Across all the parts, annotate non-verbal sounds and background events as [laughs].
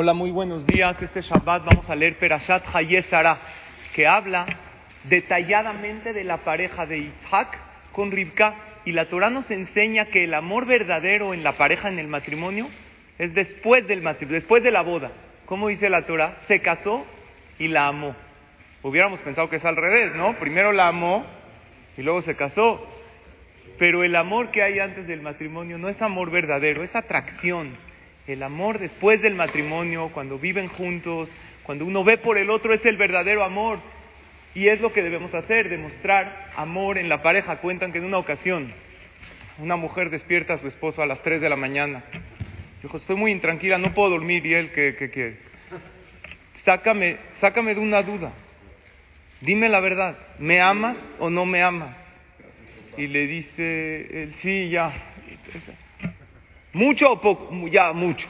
Hola, muy buenos días. Este Shabbat vamos a leer Perashat Hayesara, que habla detalladamente de la pareja de Isaac con Rivka. Y la Torah nos enseña que el amor verdadero en la pareja, en el matrimonio, es después del matrimonio, después de la boda. ¿Cómo dice la Torah? Se casó y la amó. Hubiéramos pensado que es al revés, ¿no? Primero la amó y luego se casó. Pero el amor que hay antes del matrimonio no es amor verdadero, es atracción el amor después del matrimonio, cuando viven juntos, cuando uno ve por el otro, es el verdadero amor. Y es lo que debemos hacer, demostrar amor en la pareja. Cuentan que en una ocasión una mujer despierta a su esposo a las 3 de la mañana. Dijo, estoy muy intranquila, no puedo dormir. ¿Y él qué, qué quieres? Sácame, sácame de una duda. Dime la verdad, ¿me amas o no me amas? Y le dice sí, ya. ¿Mucho o poco? Ya, mucho.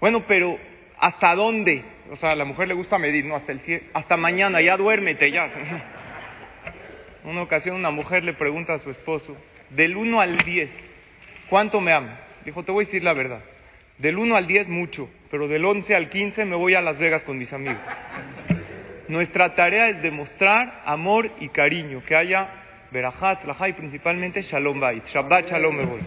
Bueno, pero ¿hasta dónde? O sea, a la mujer le gusta medir, no, hasta el hasta mañana, ya duérmete, ya. [laughs] Una ocasión una mujer le pregunta a su esposo, del 1 al 10, ¿cuánto me amas? Dijo, te voy a decir la verdad. Del 1 al 10 mucho, pero del 11 al 15 me voy a Las Vegas con mis amigos. Nuestra tarea es demostrar amor y cariño, que haya verajat, lajay, principalmente shalom bait. Shabbat shalom me voy.